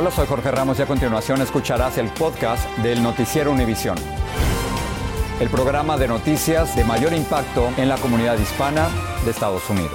Hola, soy Jorge Ramos y a continuación escucharás el podcast del Noticiero Univisión. El programa de noticias de mayor impacto en la comunidad hispana de Estados Unidos.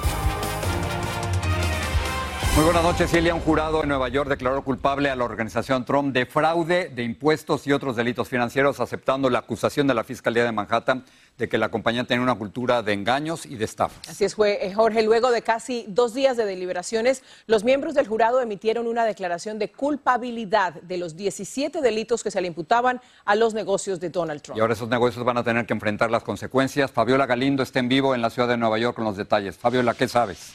Muy buenas noches, Celia. Un jurado en Nueva York declaró culpable a la organización Trump de fraude de impuestos y otros delitos financieros, aceptando la acusación de la Fiscalía de Manhattan de que la compañía tenía una cultura de engaños y de estafas. Así es, fue, Jorge. Luego de casi dos días de deliberaciones, los miembros del jurado emitieron una declaración de culpabilidad de los 17 delitos que se le imputaban a los negocios de Donald Trump. Y ahora esos negocios van a tener que enfrentar las consecuencias. Fabiola Galindo está en vivo en la ciudad de Nueva York con los detalles. Fabiola, ¿qué sabes?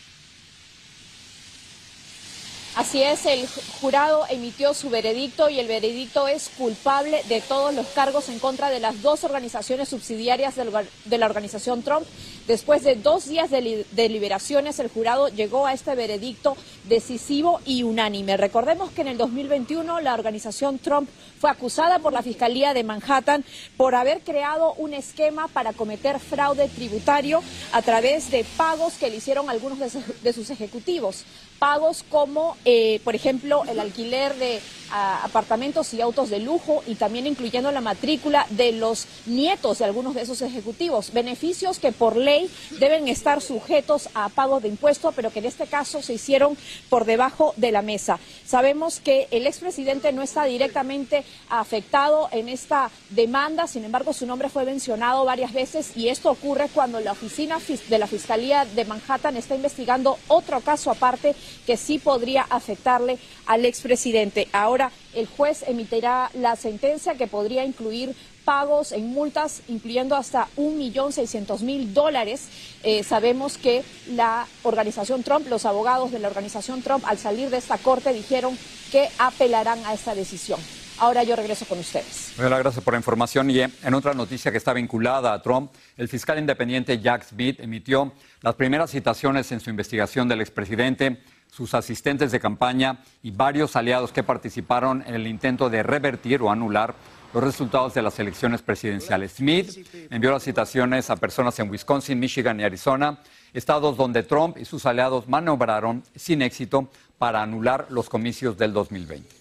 Así es, el jurado emitió su veredicto y el veredicto es culpable de todos los cargos en contra de las dos organizaciones subsidiarias de la organización Trump. Después de dos días de deliberaciones, el jurado llegó a este veredicto decisivo y unánime. Recordemos que en el 2021 la organización Trump fue acusada por la Fiscalía de Manhattan por haber creado un esquema para cometer fraude tributario a través de pagos que le hicieron algunos de sus ejecutivos pagos como, eh, por ejemplo, el alquiler de apartamentos y autos de lujo y también incluyendo la matrícula de los nietos de algunos de esos ejecutivos. Beneficios que por ley deben estar sujetos a pago de impuestos, pero que en este caso se hicieron por debajo de la mesa. Sabemos que el expresidente no está directamente afectado en esta demanda, sin embargo, su nombre fue mencionado varias veces y esto ocurre cuando la oficina de la Fiscalía de Manhattan está investigando otro caso aparte que sí podría afectarle al expresidente. Ahora el juez emitirá la sentencia que podría incluir pagos en multas, incluyendo hasta un millón seiscientos mil dólares. Eh, sabemos que la organización Trump, los abogados de la organización Trump, al salir de esta corte dijeron que apelarán a esta decisión. Ahora yo regreso con ustedes. Muchas gracias por la información. Y en otra noticia que está vinculada a Trump, el fiscal independiente Jack Smith emitió las primeras citaciones en su investigación del expresidente sus asistentes de campaña y varios aliados que participaron en el intento de revertir o anular los resultados de las elecciones presidenciales. Smith envió las citaciones a personas en Wisconsin, Michigan y Arizona, estados donde Trump y sus aliados maniobraron sin éxito para anular los comicios del 2020.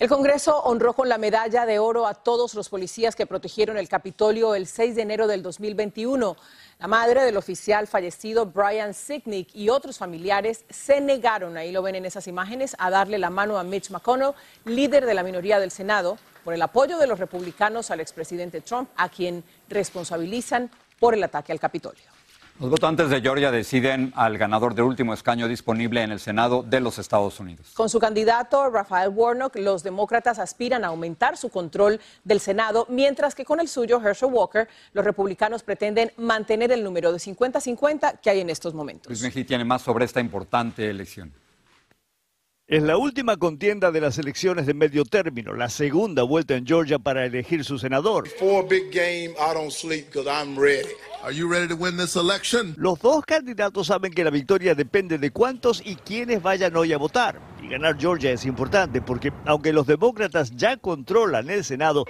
El Congreso honró con la medalla de oro a todos los policías que protegieron el Capitolio el 6 de enero del 2021. La madre del oficial fallecido Brian Sicknick y otros familiares se negaron, ahí lo ven en esas imágenes, a darle la mano a Mitch McConnell, líder de la minoría del Senado, por el apoyo de los republicanos al expresidente Trump, a quien responsabilizan por el ataque al Capitolio. Los votantes de Georgia deciden al ganador del último escaño disponible en el Senado de los Estados Unidos. Con su candidato Rafael Warnock, los demócratas aspiran a aumentar su control del Senado, mientras que con el suyo, Herschel Walker, los republicanos pretenden mantener el número de 50-50 que hay en estos momentos. Luis Mejía tiene más sobre esta importante elección. Es la última contienda de las elecciones de medio término, la segunda vuelta en Georgia para elegir su senador. Los dos candidatos saben que la victoria depende de cuántos y quiénes vayan hoy a votar. Y ganar Georgia es importante porque aunque los demócratas ya controlan el Senado,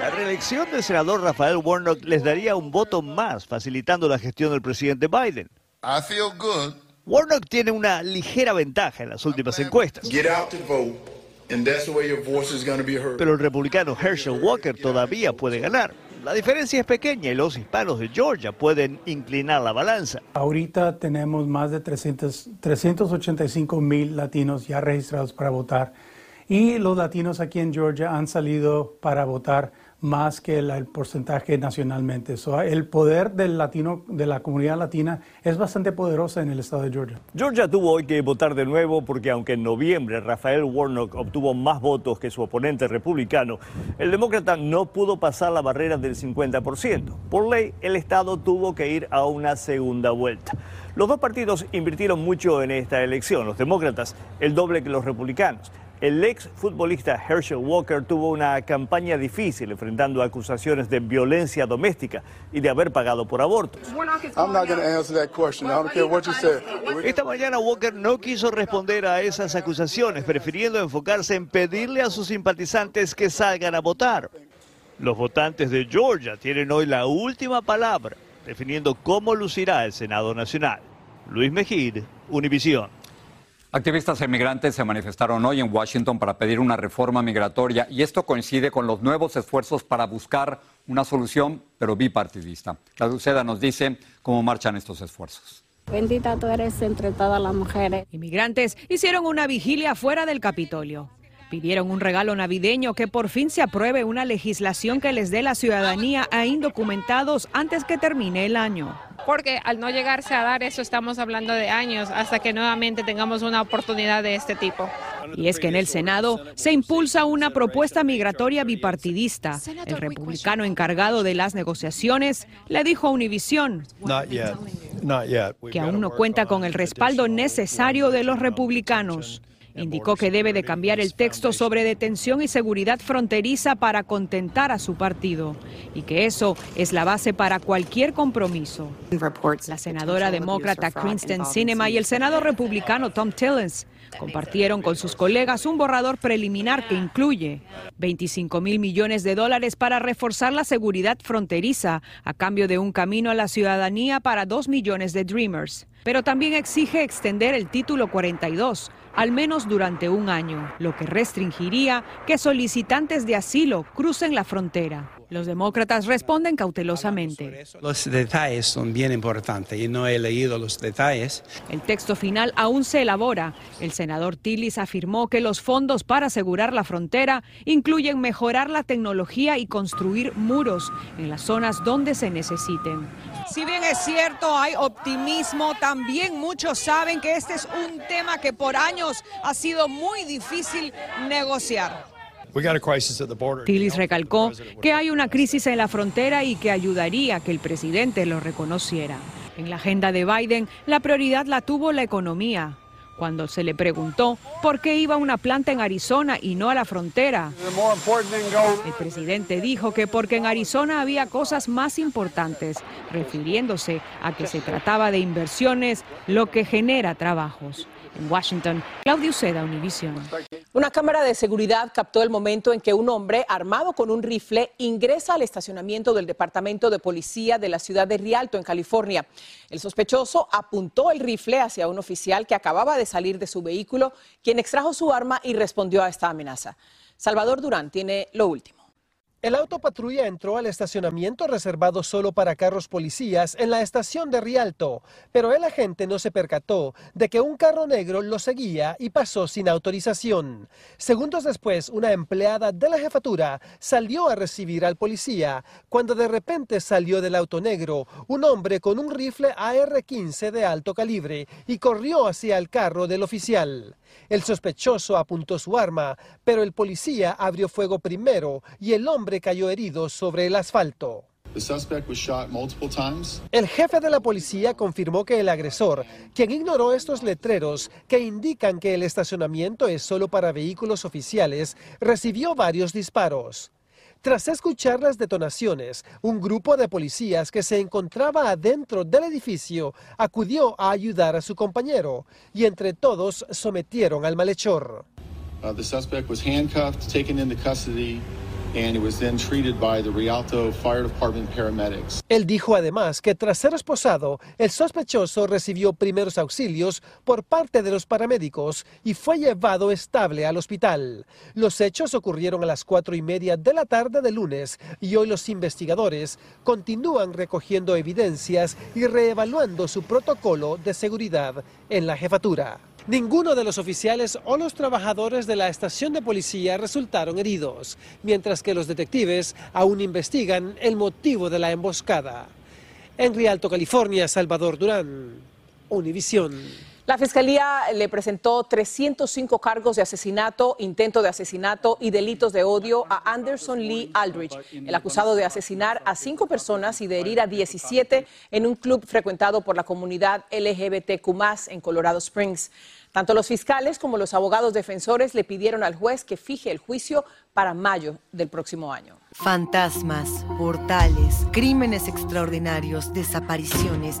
la reelección del senador Rafael Warnock les daría un voto más, facilitando la gestión del presidente Biden. Warnock tiene una ligera ventaja en las últimas encuestas. Pero el republicano Herschel Walker todavía puede ganar. La diferencia es pequeña y los hispanos de Georgia pueden inclinar la balanza. Ahorita tenemos más de 300, 385 mil latinos ya registrados para votar y los latinos aquí en Georgia han salido para votar más que el, porcentaje nacionalmente. el poder del latino, de la comunidad latina es bastante poderosa en el estado de Georgia. Georgia tuvo hoy que votar de nuevo porque aunque en noviembre Rafael Warnock obtuvo más votos que su oponente republicano, el demócrata no pudo pasar la barrera del 50%. Por ley, el estado tuvo que ir a una segunda vuelta. Los dos partidos invirtieron mucho en esta elección, los demócratas el doble que los republicanos. El ex futbolista Herschel Walker tuvo una campaña difícil enfrentando acusaciones de violencia doméstica y de haber pagado por abortos. Esta mañana Walker no quiso responder a esas acusaciones, prefiriendo enfocarse en pedirle a sus simpatizantes que salgan a votar. Los votantes de Georgia tienen hoy la última palabra, definiendo cómo lucirá el Senado Nacional. Luis Mejid, Univisión. Activistas emigrantes se manifestaron hoy en Washington para pedir una reforma migratoria y esto coincide con los nuevos esfuerzos para buscar una solución, pero bipartidista. La Dulceda nos dice cómo marchan estos esfuerzos. Bendita tú eres entre todas las mujeres. Inmigrantes hicieron una vigilia fuera del Capitolio. Pidieron un regalo navideño que por fin se apruebe una legislación que les dé la ciudadanía a indocumentados antes que termine el año porque al no llegarse a dar eso estamos hablando de años hasta que nuevamente tengamos una oportunidad de este tipo. Y es que en el Senado se impulsa una propuesta migratoria bipartidista. El republicano encargado de las negociaciones le dijo a Univisión que aún no cuenta con el respaldo necesario de los republicanos. Indicó que debe de cambiar el texto sobre detención y seguridad fronteriza para contentar a su partido y que eso es la base para cualquier compromiso. La senadora demócrata Kristen Sinema y el senador republicano Tom Tillens compartieron con sus colegas un borrador preliminar que incluye 25 mil millones de dólares para reforzar la seguridad fronteriza a cambio de un camino a la ciudadanía para dos millones de Dreamers. Pero también exige extender el título 42 al menos durante un año, lo que restringiría que solicitantes de asilo crucen la frontera. Los demócratas responden cautelosamente. Los detalles son bien importantes y no he leído los detalles. El texto final aún se elabora. El senador Tillis afirmó que los fondos para asegurar la frontera incluyen mejorar la tecnología y construir muros en las zonas donde se necesiten. Si bien es cierto, hay optimismo, también muchos saben que este es un tema que por años ha sido muy difícil negociar. Tillis recalcó que hay una crisis en la frontera y que ayudaría a que el presidente lo reconociera. En la agenda de Biden, la prioridad la tuvo la economía. Cuando se le preguntó por qué iba una planta en Arizona y no a la frontera, el presidente dijo que porque en Arizona había cosas más importantes, refiriéndose a que se trataba de inversiones, lo que genera trabajos. En Washington, Claudio Seda, Univision. Una cámara de seguridad captó el momento en que un hombre armado con un rifle ingresa al estacionamiento del Departamento de Policía de la ciudad de Rialto, en California. El sospechoso apuntó el rifle hacia un oficial que acababa de salir de su vehículo, quien extrajo su arma y respondió a esta amenaza. Salvador Durán tiene lo último. El auto patrulla entró al estacionamiento reservado solo para carros policías en la estación de Rialto, pero el agente no se percató de que un carro negro lo seguía y pasó sin autorización. Segundos después, una empleada de la jefatura salió a recibir al policía cuando de repente salió del auto negro un hombre con un rifle AR-15 de alto calibre y corrió hacia el carro del oficial. El sospechoso apuntó su arma, pero el policía abrió fuego primero y el hombre cayó herido sobre el asfalto. El jefe de la policía confirmó que el agresor, quien ignoró estos letreros que indican que el estacionamiento es solo para vehículos oficiales, recibió varios disparos. Tras escuchar las detonaciones, un grupo de policías que se encontraba adentro del edificio acudió a ayudar a su compañero y entre todos sometieron al malhechor. Uh, the suspect was handcuffed, taken into custody, Él dijo además que tras ser esposado, el sospechoso recibió primeros auxilios por parte de los paramédicos y fue llevado estable al hospital. Los hechos ocurrieron a las cuatro y media de la tarde de lunes y hoy los investigadores continúan recogiendo evidencias y reevaluando su protocolo de seguridad en la jefatura. Ninguno de los oficiales o los trabajadores de la estación de policía resultaron heridos, mientras que los detectives aún investigan el motivo de la emboscada. En Rialto, California, Salvador Durán, Univisión. La Fiscalía le presentó 305 cargos de asesinato, intento de asesinato y delitos de odio a Anderson Lee Aldrich, el acusado de asesinar a cinco personas y de herir a 17 en un club frecuentado por la comunidad LGBTQ en Colorado Springs. Tanto los fiscales como los abogados defensores le pidieron al juez que fije el juicio para mayo del próximo año. Fantasmas, portales, crímenes extraordinarios, desapariciones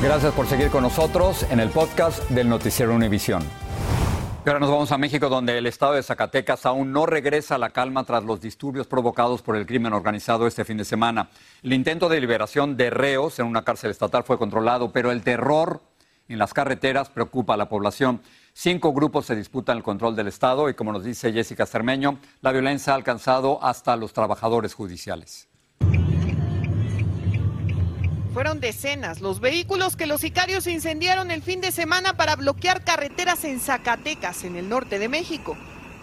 Gracias por seguir con nosotros en el podcast del Noticiero Univisión. ahora nos vamos a México, donde el estado de Zacatecas aún no regresa a la calma tras los disturbios provocados por el crimen organizado este fin de semana. El intento de liberación de reos en una cárcel estatal fue controlado, pero el terror en las carreteras preocupa a la población. Cinco grupos se disputan el control del Estado y, como nos dice Jessica Cermeño, la violencia ha alcanzado hasta los trabajadores judiciales. Fueron decenas los vehículos que los sicarios incendiaron el fin de semana para bloquear carreteras en Zacatecas, en el norte de México.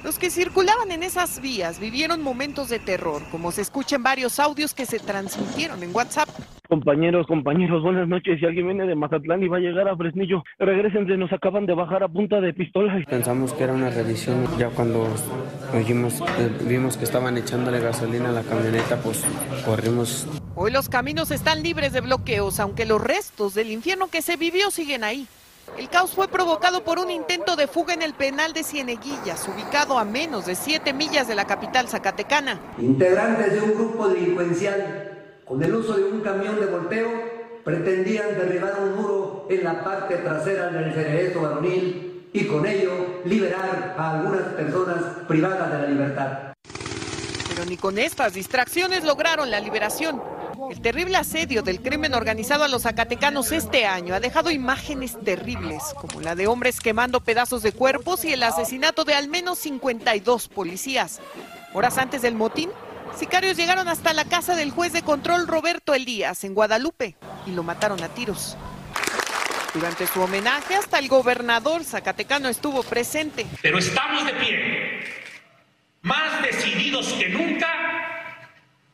Los que circulaban en esas vías vivieron momentos de terror, como se escucha en varios audios que se transmitieron en WhatsApp. Compañeros, compañeros, buenas noches. Si alguien viene de Mazatlán y va a llegar a Fresnillo, regresense, nos acaban de bajar a punta de pistola. Pensamos que era una revisión, ya cuando oímos, eh, vimos que estaban echándole gasolina a la camioneta, pues corrimos. Hoy los caminos están libres de bloqueos, aunque los restos del infierno que se vivió siguen ahí. El caos fue provocado por un intento de fuga en el penal de Cieneguillas, ubicado a menos de 7 millas de la capital zacatecana. Integrantes de un grupo delincuencial, con el uso de un camión de volteo, pretendían derribar un muro en la parte trasera del cerezo varonil y con ello liberar a algunas personas privadas de la libertad. Pero ni con estas distracciones lograron la liberación. El terrible asedio del crimen organizado a los zacatecanos este año ha dejado imágenes terribles, como la de hombres quemando pedazos de cuerpos y el asesinato de al menos 52 policías. Horas antes del motín, sicarios llegaron hasta la casa del juez de control Roberto Elías en Guadalupe y lo mataron a tiros. Durante su homenaje, hasta el gobernador zacatecano estuvo presente. Pero estamos de pie, más decididos que nunca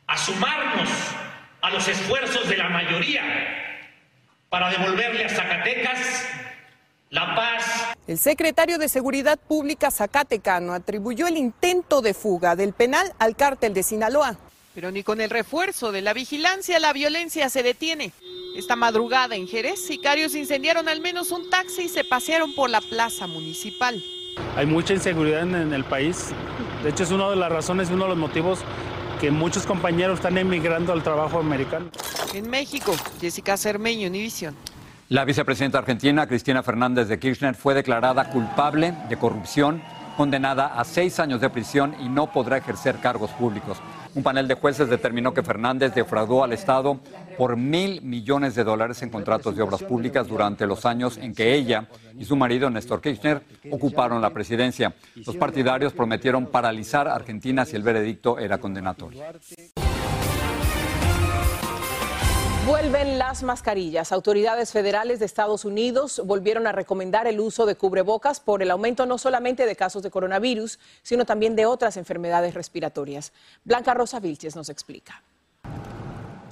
a sumarnos a los esfuerzos de la mayoría para devolverle a Zacatecas la paz. El secretario de Seguridad Pública Zacatecano atribuyó el intento de fuga del penal al cártel de Sinaloa. Pero ni con el refuerzo de la vigilancia la violencia se detiene. Esta madrugada en Jerez, sicarios incendiaron al menos un taxi y se pasearon por la plaza municipal. Hay mucha inseguridad en el país. De hecho, es una de las razones, uno de los motivos que muchos compañeros están emigrando al trabajo americano. En México, Jessica Cermeño, Univisión. La vicepresidenta argentina, Cristina Fernández de Kirchner, fue declarada culpable de corrupción, condenada a seis años de prisión y no podrá ejercer cargos públicos. Un panel de jueces determinó que Fernández defraudó al Estado por mil millones de dólares en contratos de obras públicas durante los años en que ella y su marido, Néstor Kirchner, ocuparon la presidencia. Los partidarios prometieron paralizar Argentina si el veredicto era condenatorio. Vuelven las mascarillas. Autoridades federales de Estados Unidos volvieron a recomendar el uso de cubrebocas por el aumento no solamente de casos de coronavirus, sino también de otras enfermedades respiratorias. Blanca Rosa Vilches nos explica.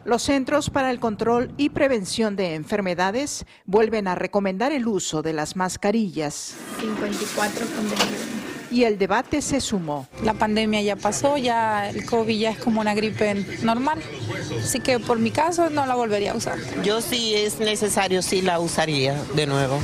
Los Centros para el Control y Prevención de Enfermedades vuelven a recomendar el uso de las mascarillas. 54 y el debate se sumó. La pandemia ya pasó, ya el COVID ya es como una gripe normal, así que por mi caso no la volvería a usar. Yo sí es necesario, sí la usaría de nuevo.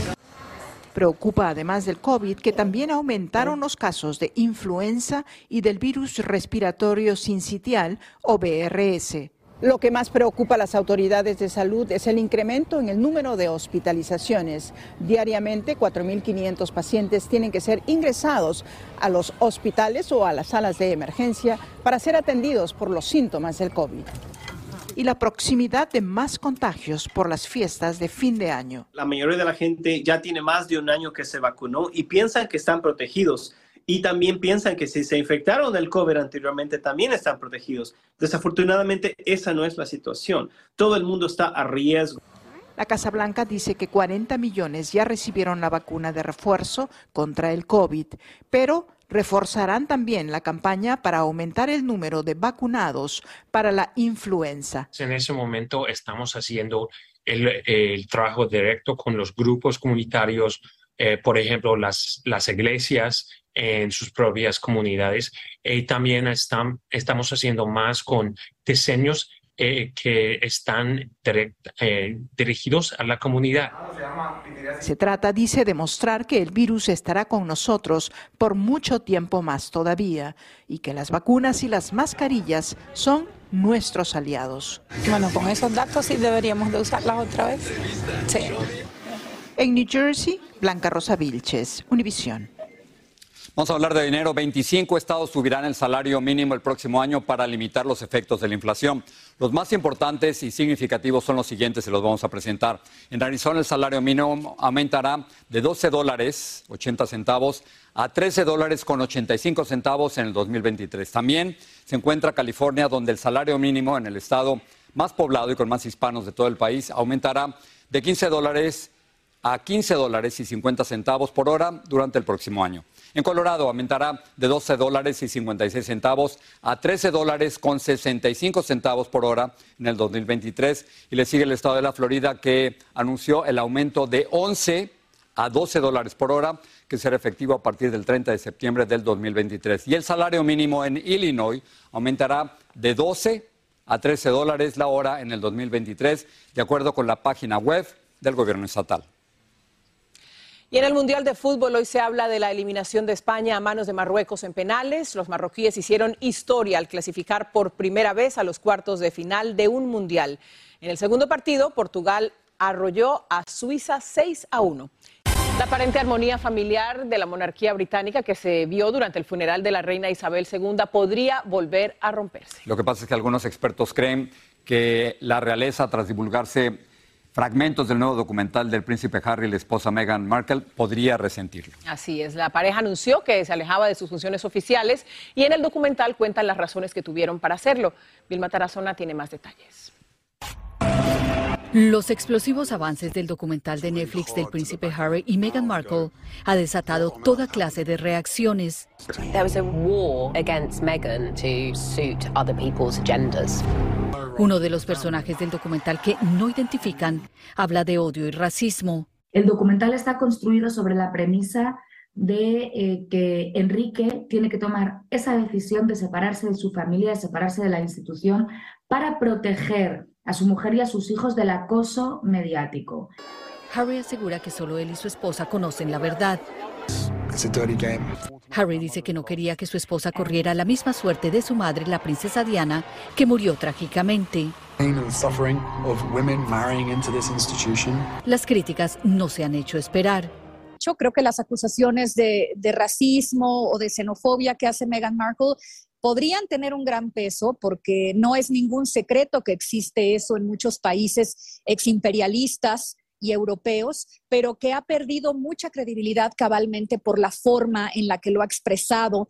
Preocupa además del COVID que también aumentaron los casos de influenza y del virus respiratorio sincitial o BRS. Lo que más preocupa a las autoridades de salud es el incremento en el número de hospitalizaciones. Diariamente, 4.500 pacientes tienen que ser ingresados a los hospitales o a las salas de emergencia para ser atendidos por los síntomas del COVID. Y la proximidad de más contagios por las fiestas de fin de año. La mayoría de la gente ya tiene más de un año que se vacunó y piensan que están protegidos y también piensan que si se infectaron del COVID anteriormente también están protegidos. Desafortunadamente esa no es la situación. Todo el mundo está a riesgo. La Casa Blanca dice que 40 millones ya recibieron la vacuna de refuerzo contra el COVID, pero reforzarán también la campaña para aumentar el número de vacunados para la influenza. En ese momento estamos haciendo el, trabajo directo con los grupos comunitarios, eh, por ejemplo, las, las iglesias en sus propias comunidades. Y también están, estamos haciendo más con diseños eh, que están eh, dirigidos a la comunidad. Se trata, dice, de mostrar que el virus estará con nosotros por mucho tiempo más todavía y que las vacunas y las mascarillas son nuestros aliados. Bueno, con esos datos sí deberíamos de usarlas otra vez. Sí. En New Jersey, Blanca Rosa Vilches, Univisión. Vamos a hablar de dinero. 25 estados subirán el salario mínimo el próximo año para limitar los efectos de la inflación. Los más importantes y significativos son los siguientes y los vamos a presentar. En Arizona el salario mínimo aumentará de 12 dólares 80 centavos a 13 dólares con 85 centavos en el 2023. También se encuentra California, donde el salario mínimo en el estado más poblado y con más hispanos de todo el país aumentará de 15 dólares a 15 dólares y 50 centavos por hora durante el próximo año. En Colorado aumentará de 12 dólares y 56 centavos a 13 dólares con 65 centavos por hora en el 2023. Y le sigue el estado de la Florida que anunció el aumento de 11 a 12 dólares por hora que será efectivo a partir del 30 de septiembre del 2023. Y el salario mínimo en Illinois aumentará de 12 a 13 dólares la hora en el 2023, de acuerdo con la página web del gobierno estatal. Y en el Mundial de Fútbol hoy se habla de la eliminación de España a manos de Marruecos en penales. Los marroquíes hicieron historia al clasificar por primera vez a los cuartos de final de un Mundial. En el segundo partido, Portugal arrolló a Suiza 6 a 1. La aparente armonía familiar de la monarquía británica que se vio durante el funeral de la reina Isabel II podría volver a romperse. Lo que pasa es que algunos expertos creen que la realeza, tras divulgarse fragmentos del nuevo documental del príncipe Harry y la esposa Meghan Markle, podría resentirlo. Así es, la pareja anunció que se alejaba de sus funciones oficiales y en el documental cuentan las razones que tuvieron para hacerlo. Vilma Tarazona tiene más detalles. Los explosivos avances del documental de Netflix del príncipe Harry y Meghan Markle ha desatado toda clase de reacciones. There was a war against Meghan to suit other people's agendas. Uno de los personajes del documental que no identifican habla de odio y racismo. El documental está construido sobre la premisa de eh, que Enrique tiene que tomar esa decisión de separarse de su familia, de separarse de la institución, para proteger a su mujer y a sus hijos del acoso mediático. Harry asegura que solo él y su esposa conocen la verdad. Harry dice que no quería que su esposa corriera la misma suerte de su madre, la princesa Diana, que murió trágicamente. Las críticas no se han hecho esperar. Yo creo que las acusaciones de, de racismo o de xenofobia que hace Meghan Markle podrían tener un gran peso porque no es ningún secreto que existe eso en muchos países eximperialistas y europeos, pero que ha perdido mucha credibilidad cabalmente por la forma en la que lo ha expresado.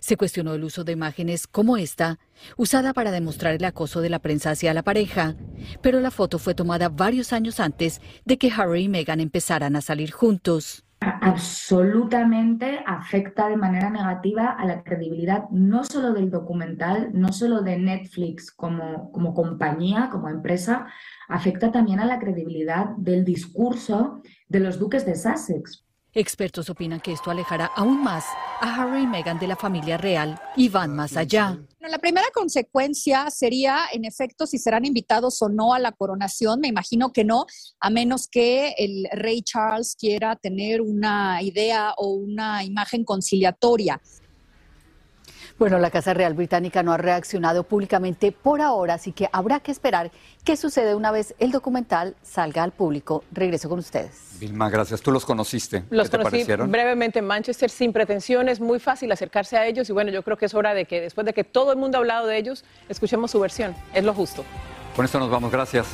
Se cuestionó el uso de imágenes como esta, usada para demostrar el acoso de la prensa hacia la pareja, pero la foto fue tomada varios años antes de que Harry y Meghan empezaran a salir juntos absolutamente afecta de manera negativa a la credibilidad no solo del documental, no solo de Netflix como, como compañía, como empresa, afecta también a la credibilidad del discurso de los duques de Sussex. Expertos opinan que esto alejará aún más a Harry y Meghan de la familia real y van más allá. La primera consecuencia sería, en efecto, si serán invitados o no a la coronación. Me imagino que no, a menos que el rey Charles quiera tener una idea o una imagen conciliatoria. Bueno, la Casa Real Británica no ha reaccionado públicamente por ahora, así que habrá que esperar qué sucede una vez el documental salga al público. Regreso con ustedes. Vilma, gracias. ¿Tú los conociste? Los conocí brevemente en Manchester, sin pretensiones, muy fácil acercarse a ellos y bueno, yo creo que es hora de que después de que todo el mundo ha hablado de ellos, escuchemos su versión. Es lo justo. Con esto nos vamos. Gracias.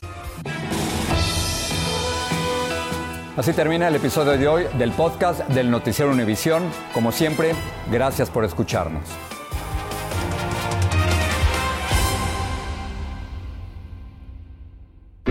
Así termina el episodio de hoy del podcast del Noticiero Univisión. Como siempre, gracias por escucharnos.